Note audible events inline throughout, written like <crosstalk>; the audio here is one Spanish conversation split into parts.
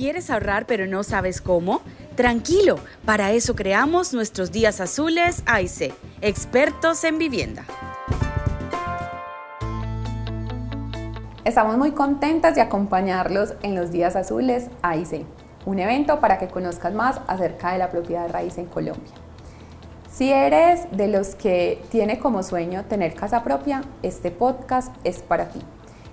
¿Quieres ahorrar pero no sabes cómo? Tranquilo, para eso creamos nuestros días azules AIC, expertos en vivienda. Estamos muy contentas de acompañarlos en los días azules AIC, un evento para que conozcas más acerca de la propiedad raíz en Colombia. Si eres de los que tiene como sueño tener casa propia, este podcast es para ti.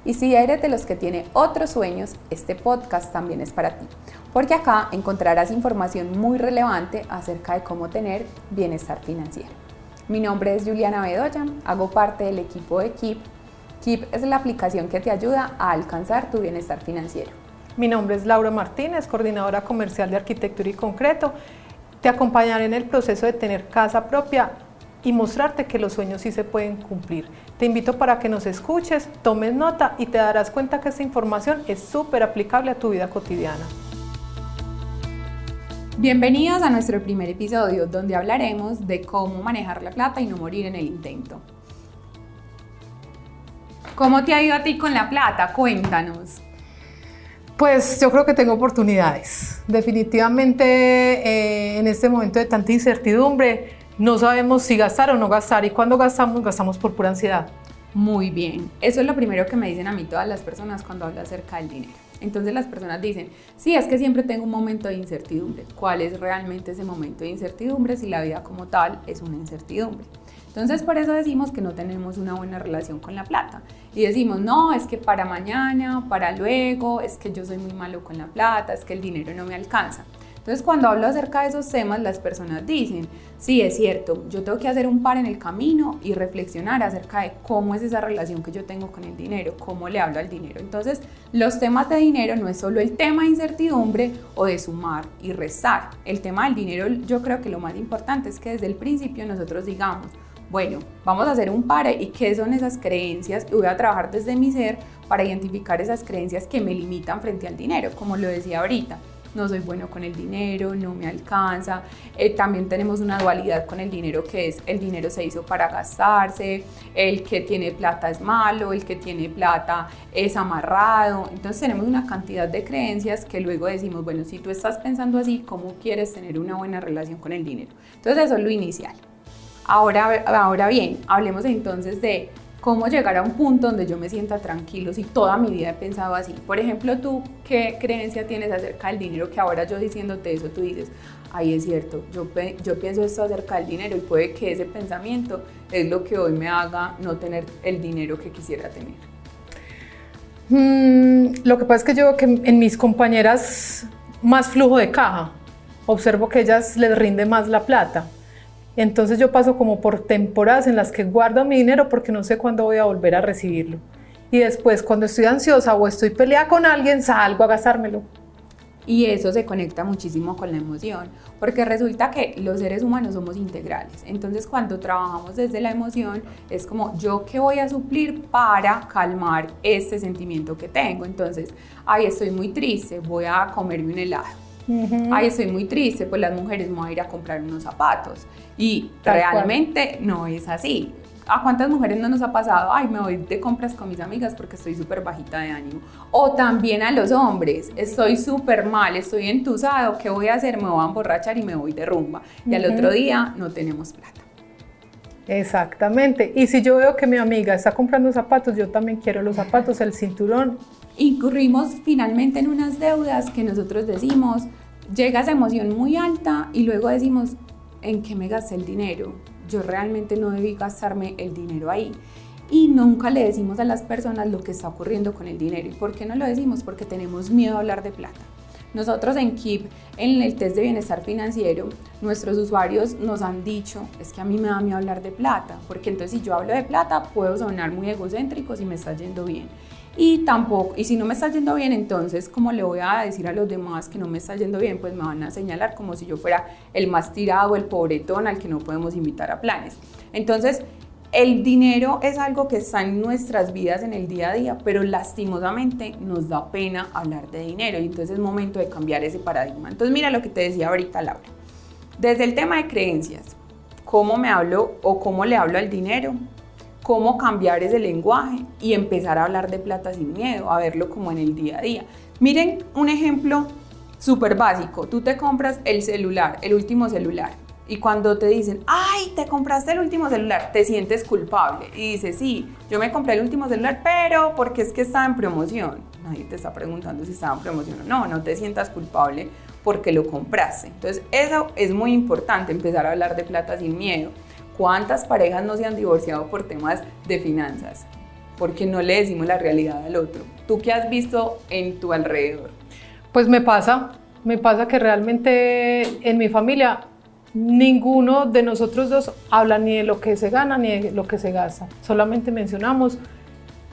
Y si eres de los que tiene otros sueños, este podcast también es para ti, porque acá encontrarás información muy relevante acerca de cómo tener bienestar financiero. Mi nombre es Juliana Bedoya, hago parte del equipo de KIP. KIP es la aplicación que te ayuda a alcanzar tu bienestar financiero. Mi nombre es Laura Martínez, coordinadora comercial de arquitectura y concreto. Te acompañaré en el proceso de tener casa propia y mostrarte que los sueños sí se pueden cumplir. Te invito para que nos escuches, tomes nota y te darás cuenta que esta información es súper aplicable a tu vida cotidiana. Bienvenidos a nuestro primer episodio donde hablaremos de cómo manejar la plata y no morir en el intento. ¿Cómo te ha ido a ti con la plata? Cuéntanos. Pues yo creo que tengo oportunidades. Definitivamente eh, en este momento de tanta incertidumbre no sabemos si gastar o no gastar y cuando gastamos, gastamos por pura ansiedad. Muy bien, eso es lo primero que me dicen a mí todas las personas cuando hablo acerca del dinero. Entonces las personas dicen, sí, es que siempre tengo un momento de incertidumbre. ¿Cuál es realmente ese momento de incertidumbre si la vida como tal es una incertidumbre? Entonces por eso decimos que no tenemos una buena relación con la plata. Y decimos, no, es que para mañana, para luego, es que yo soy muy malo con la plata, es que el dinero no me alcanza. Entonces, cuando hablo acerca de esos temas, las personas dicen, sí, es cierto, yo tengo que hacer un par en el camino y reflexionar acerca de cómo es esa relación que yo tengo con el dinero, cómo le hablo al dinero. Entonces, los temas de dinero no es solo el tema de incertidumbre o de sumar y restar. El tema del dinero, yo creo que lo más importante es que desde el principio nosotros digamos, bueno, vamos a hacer un par y qué son esas creencias y voy a trabajar desde mi ser para identificar esas creencias que me limitan frente al dinero, como lo decía ahorita no soy bueno con el dinero, no me alcanza. Eh, también tenemos una dualidad con el dinero que es el dinero se hizo para gastarse, el que tiene plata es malo, el que tiene plata es amarrado. Entonces tenemos una cantidad de creencias que luego decimos, bueno, si tú estás pensando así, ¿cómo quieres tener una buena relación con el dinero? Entonces eso es lo inicial. Ahora, ahora bien, hablemos entonces de cómo llegar a un punto donde yo me sienta tranquilo si toda mi vida he pensado así. Por ejemplo, tú, ¿qué creencia tienes acerca del dinero que ahora yo diciéndote eso, tú dices, ahí es cierto, yo, pienso esto acerca del dinero y puede que ese pensamiento es lo que hoy me haga no tener el dinero que quisiera tener? Mm, lo que pasa es que yo que en mis compañeras más flujo de caja, observo que ellas les rinde más la plata entonces yo paso como por temporadas en las que guardo mi dinero porque no sé cuándo voy a volver a recibirlo. Y después cuando estoy ansiosa o estoy peleada con alguien, salgo a gastármelo. Y eso se conecta muchísimo con la emoción, porque resulta que los seres humanos somos integrales. Entonces cuando trabajamos desde la emoción, es como yo qué voy a suplir para calmar este sentimiento que tengo. Entonces, ay, estoy muy triste, voy a comerme un helado ay, estoy muy triste, pues las mujeres me voy a ir a comprar unos zapatos. Y realmente no es así. ¿A cuántas mujeres no nos ha pasado? Ay, me voy de compras con mis amigas porque estoy súper bajita de ánimo. O también a los hombres, estoy súper mal, estoy entusado, ¿qué voy a hacer? Me voy a emborrachar y me voy de rumba. Y al otro día no tenemos plata. Exactamente. Y si yo veo que mi amiga está comprando zapatos, yo también quiero los zapatos, el cinturón. Incurrimos finalmente en unas deudas que nosotros decimos, llega esa emoción muy alta y luego decimos, ¿en qué me gasté el dinero? Yo realmente no debí gastarme el dinero ahí. Y nunca le decimos a las personas lo que está ocurriendo con el dinero. ¿Y por qué no lo decimos? Porque tenemos miedo a hablar de plata. Nosotros en KIP, en el test de bienestar financiero, nuestros usuarios nos han dicho, es que a mí me da miedo hablar de plata, porque entonces si yo hablo de plata puedo sonar muy egocéntrico si me está yendo bien. Y tampoco, y si no me está yendo bien, entonces, como le voy a decir a los demás que no me está yendo bien? Pues me van a señalar como si yo fuera el más tirado, el pobretón al que no podemos invitar a planes. Entonces, el dinero es algo que está en nuestras vidas en el día a día, pero lastimosamente nos da pena hablar de dinero y entonces es momento de cambiar ese paradigma. Entonces mira lo que te decía ahorita Laura. Desde el tema de creencias, cómo me hablo o cómo le hablo al dinero, cómo cambiar ese lenguaje y empezar a hablar de plata sin miedo, a verlo como en el día a día. Miren un ejemplo súper básico, tú te compras el celular, el último celular, y cuando te dicen, ay, te compraste el último celular, te sientes culpable. Y dices, sí, yo me compré el último celular, pero porque es que estaba en promoción. Nadie te está preguntando si estaba en promoción o no, no te sientas culpable porque lo compraste. Entonces, eso es muy importante, empezar a hablar de plata sin miedo. ¿Cuántas parejas no se han divorciado por temas de finanzas? Porque no le decimos la realidad al otro. ¿Tú qué has visto en tu alrededor? Pues me pasa, me pasa que realmente en mi familia ninguno de nosotros dos habla ni de lo que se gana ni de lo que se gasta. Solamente mencionamos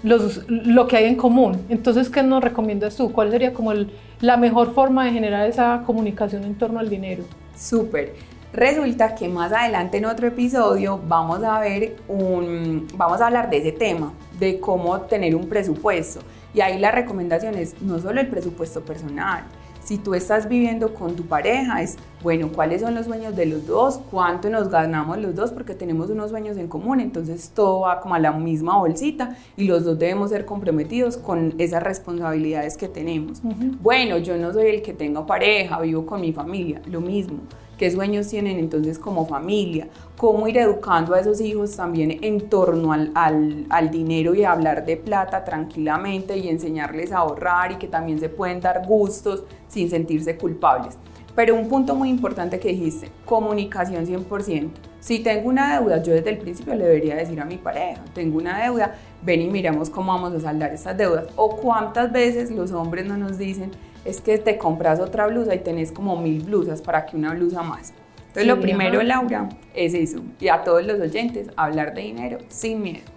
los, lo que hay en común. Entonces, ¿qué nos recomiendas tú? ¿Cuál sería como la mejor forma de generar esa comunicación en torno al dinero? Súper. Resulta que más adelante en otro episodio vamos a ver un, vamos a hablar de ese tema, de cómo tener un presupuesto. Y ahí la recomendación es no solo el presupuesto personal, si tú estás viviendo con tu pareja, es, bueno, ¿cuáles son los sueños de los dos? ¿Cuánto nos ganamos los dos? Porque tenemos unos sueños en común, entonces todo va como a la misma bolsita y los dos debemos ser comprometidos con esas responsabilidades que tenemos. Bueno, yo no soy el que tenga pareja, vivo con mi familia, lo mismo qué sueños tienen entonces como familia, cómo ir educando a esos hijos también en torno al, al, dinero y hablar de plata tranquilamente y enseñarles a ahorrar y que también se pueden dar gustos sin sentirse culpables. Pero un punto muy importante que dijiste, comunicación 100%. Si tengo una deuda, yo desde el principio le debería decir a mi pareja, tengo una deuda, ven y miramos cómo vamos a saldar esas deudas. O cuántas veces los hombres no nos dicen, es que te compras otra blusa y tenés como mil blusas para que una blusa más. Entonces lo primero, Laura, es eso. Y a todos los oyentes, hablar de dinero sin miedo.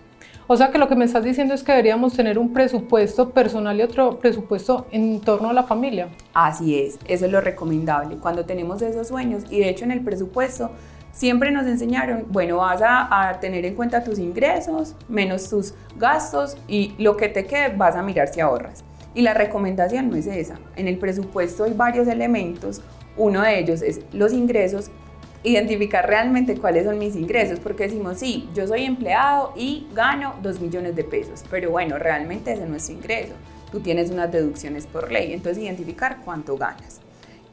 O sea que lo que me estás diciendo es que deberíamos tener un presupuesto personal y otro presupuesto en torno a la familia. Así es, eso es lo recomendable. Cuando tenemos esos sueños, y de hecho en el presupuesto siempre nos enseñaron, bueno, vas a, a, tener en cuenta tus ingresos, menos tus gastos y lo que te quede vas a mirar si ahorras. Y la recomendación no es esa. En el presupuesto hay varios elementos. Uno de ellos es los ingresos, identificar realmente cuáles son mis ingresos, porque decimos, sí, yo soy empleado y gano 2 millones de pesos, pero bueno, realmente ese no es tu ingreso. Tú tienes unas deducciones por ley, entonces identificar cuánto ganas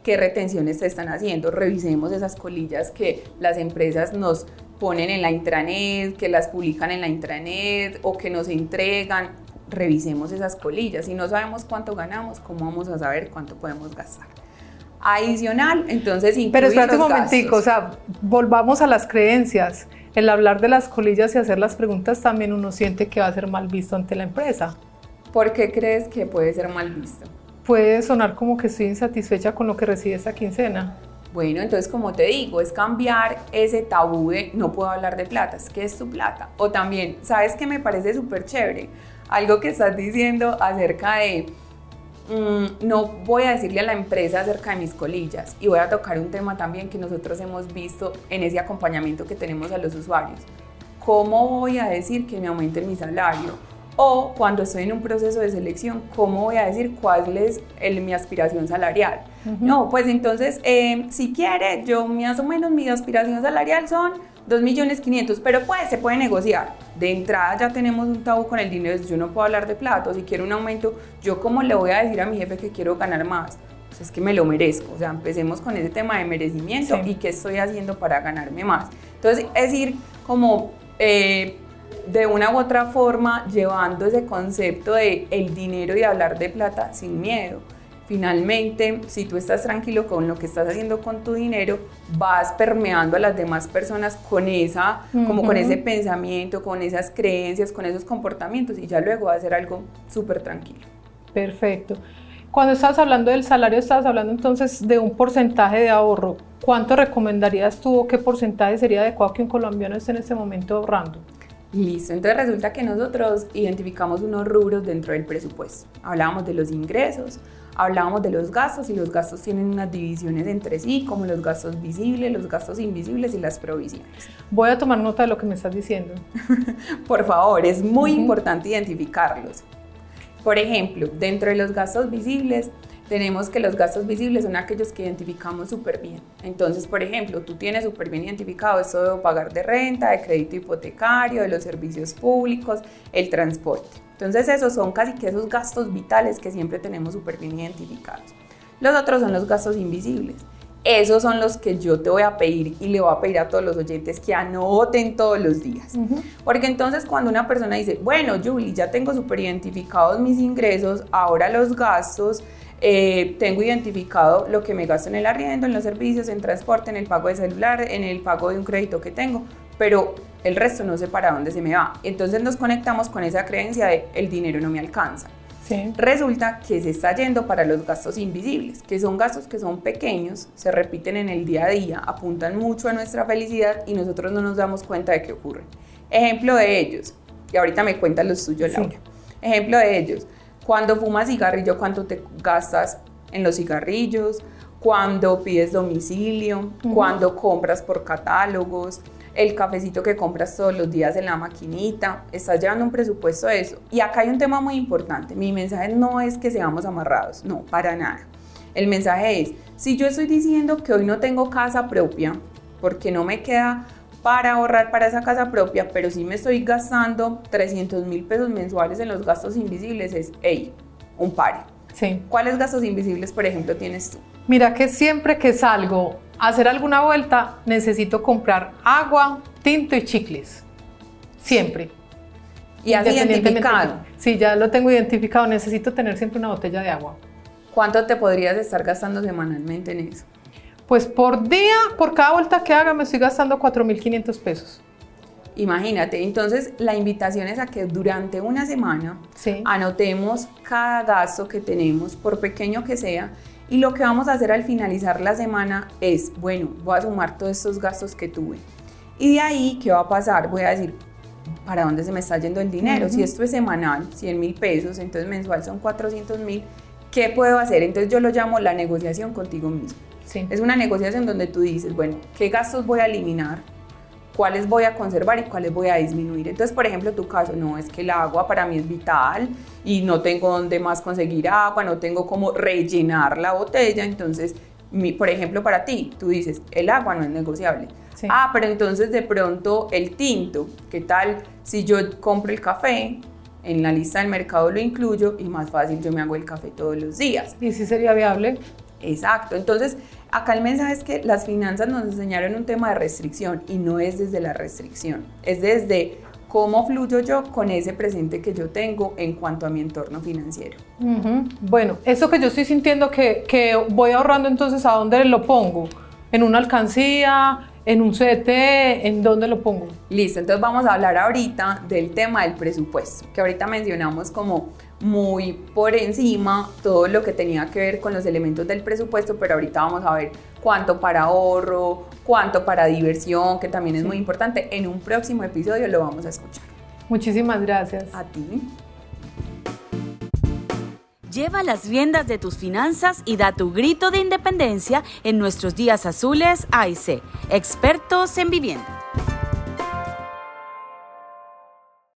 qué retenciones se están haciendo. Revisemos esas colillas que las empresas nos ponen en la intranet, que las publican en la intranet o que nos entregan revisemos esas colillas. Si no sabemos cuánto ganamos, ¿cómo vamos a saber cuánto podemos gastar? Adicional, entonces Pero espérate un momentico, o sea, volvamos a las creencias. El hablar de las colillas y hacer las preguntas también uno siente que va a ser mal visto ante la empresa. ¿Por qué crees que puede ser mal visto? Puede sonar como que estoy insatisfecha con lo que recibe esta quincena. Bueno, entonces como te digo, es cambiar ese tabú de no puedo hablar de plata, ¿qué es tu plata? O también, ¿sabes qué me parece súper chévere? Algo que estás diciendo acerca de, mm, no voy a decirle a la empresa acerca de mis colillas y voy a tocar un tema también que nosotros hemos visto en ese acompañamiento que tenemos a los usuarios. ¿Cómo voy a decir que me aumente mi salario? O cuando estoy en un proceso de selección, ¿cómo voy a decir cuál es mi aspiración salarial? No, pues entonces, eh, si quiere, yo más o menos mi aspiración salarial son 2 millones 500, pero pues se puede negociar. De entrada ya tenemos un tabú con el dinero, yo no puedo hablar de plato, si quiero un aumento, yo como le voy a decir a mi jefe que quiero ganar más, pues es que me lo merezco, o sea, empecemos con ese tema de merecimiento y qué estoy haciendo para ganarme más. Entonces, es ir como eh, de una u otra forma llevando ese concepto de el dinero y hablar de plata sin miedo finalmente, si tú estás tranquilo con lo que estás haciendo con tu dinero, vas permeando a las demás personas con esa, como con ese pensamiento, con esas creencias, con esos comportamientos y ya luego va a ser algo súper tranquilo. Perfecto. Cuando estás hablando del salario, estás hablando entonces de un porcentaje de ahorro. ¿Cuánto recomendarías tú o qué porcentaje sería adecuado que un colombiano esté en este momento ahorrando? Listo, entonces resulta que nosotros identificamos unos rubros dentro del presupuesto. Hablábamos de los ingresos, hablábamos de los gastos y los gastos tienen unas divisiones entre sí, como los gastos visibles, los gastos invisibles y las provisiones. Voy a tomar nota de lo que me estás diciendo. <laughs> Por favor, es muy importante identificarlos. Por ejemplo, dentro de los gastos visibles, tenemos que los gastos visibles son aquellos que identificamos súper bien. Entonces, por ejemplo, tú tienes súper bien identificado esto de pagar de renta, de crédito hipotecario, de los servicios públicos, el transporte. Entonces, esos son casi que esos gastos vitales que siempre tenemos súper bien identificados. Los otros son los gastos invisibles. Esos son los que yo te voy a pedir y le voy a pedir a todos los oyentes que anoten todos los días. Porque entonces cuando una persona dice, bueno, Julie, ya tengo súper identificados mis ingresos, ahora los gastos, eh, tengo identificado lo que me gasto en el arriendo, en los servicios, en transporte, en el pago de celular, en el pago de un crédito que tengo, pero el resto no sé para dónde se me va. Entonces nos conectamos con esa creencia de el dinero no me alcanza. Resulta que se está yendo para los gastos invisibles, que son gastos que son pequeños, se repiten en el día a día, apuntan mucho a nuestra felicidad y nosotros no nos damos cuenta de qué ocurre. Ejemplo de ellos, y ahorita me cuentan los tuyos, Laura. Ejemplo de ellos, cuando fumas cigarrillo, ¿cuánto te gastas en los cigarrillos? Cuando pides domicilio, cuando compras por catálogos, el cafecito que compras todos los días en la maquinita, estás llevando un presupuesto de eso. Y acá hay un tema muy importante, mi mensaje no es que seamos amarrados, no, para nada. El mensaje es, si yo estoy diciendo que hoy no tengo casa propia, porque no me queda para ahorrar para esa casa propia, pero sí me estoy gastando 300 mil pesos mensuales en los gastos invisibles, es, hey, un par. Sí. ¿Cuáles gastos invisibles, por ejemplo, tienes tú? Mira que siempre que salgo hacer alguna vuelta, necesito comprar agua, tinto y chicles. Siempre. ¿Y has identificado? Sí, ya lo tengo identificado. Necesito tener siempre una botella de agua. ¿Cuánto te podrías estar gastando semanalmente en eso? Pues por día, por cada vuelta que haga, me estoy gastando 4.500 pesos. Imagínate, entonces la invitación es a que durante una semana anotemos cada gasto que tenemos, por pequeño que sea, y lo que vamos a hacer al finalizar la semana es, bueno, voy a sumar todos estos gastos que tuve. Y de ahí, ¿qué va a pasar? Voy a decir, ¿para dónde se me está yendo el dinero? Si esto es semanal, 100 mil pesos, entonces mensual son 400 mil, ¿qué puedo hacer? Entonces yo lo llamo la negociación contigo mismo. Es una negociación donde tú dices, bueno, ¿qué gastos voy a eliminar? Cuáles voy a conservar y cuáles voy a disminuir. Entonces, por ejemplo, tu caso, no, es que el agua para mí es vital y no tengo dónde más conseguir agua, no tengo cómo rellenar la botella, entonces, mi, por ejemplo, para ti, tú dices, el agua no es negociable. Ah, pero entonces de pronto el tinto, ¿qué tal si yo compro el café? En la lista del mercado lo incluyo y más fácil yo me hago el café todos los días. ¿Y si sería viable? Exacto. Entonces, acá el mensaje es que las finanzas nos enseñaron un tema de restricción y no es desde la restricción, es desde cómo fluyo yo con ese presente que yo tengo en cuanto a mi entorno financiero. Bueno, eso que yo estoy sintiendo que, que voy ahorrando, entonces, ¿a dónde lo pongo? ¿En una alcancía? en un CDT, ¿en dónde lo pongo? Listo, entonces vamos a hablar ahorita del tema del presupuesto, que ahorita mencionamos como muy por encima todo lo que tenía que ver con los elementos del presupuesto, pero ahorita vamos a ver cuánto para ahorro, cuánto para diversión, que también es muy importante. En un próximo episodio lo vamos a escuchar. Muchísimas gracias. A ti. Lleva las riendas de tus finanzas y da tu grito de independencia en nuestros días azules AIC, expertos en vivienda.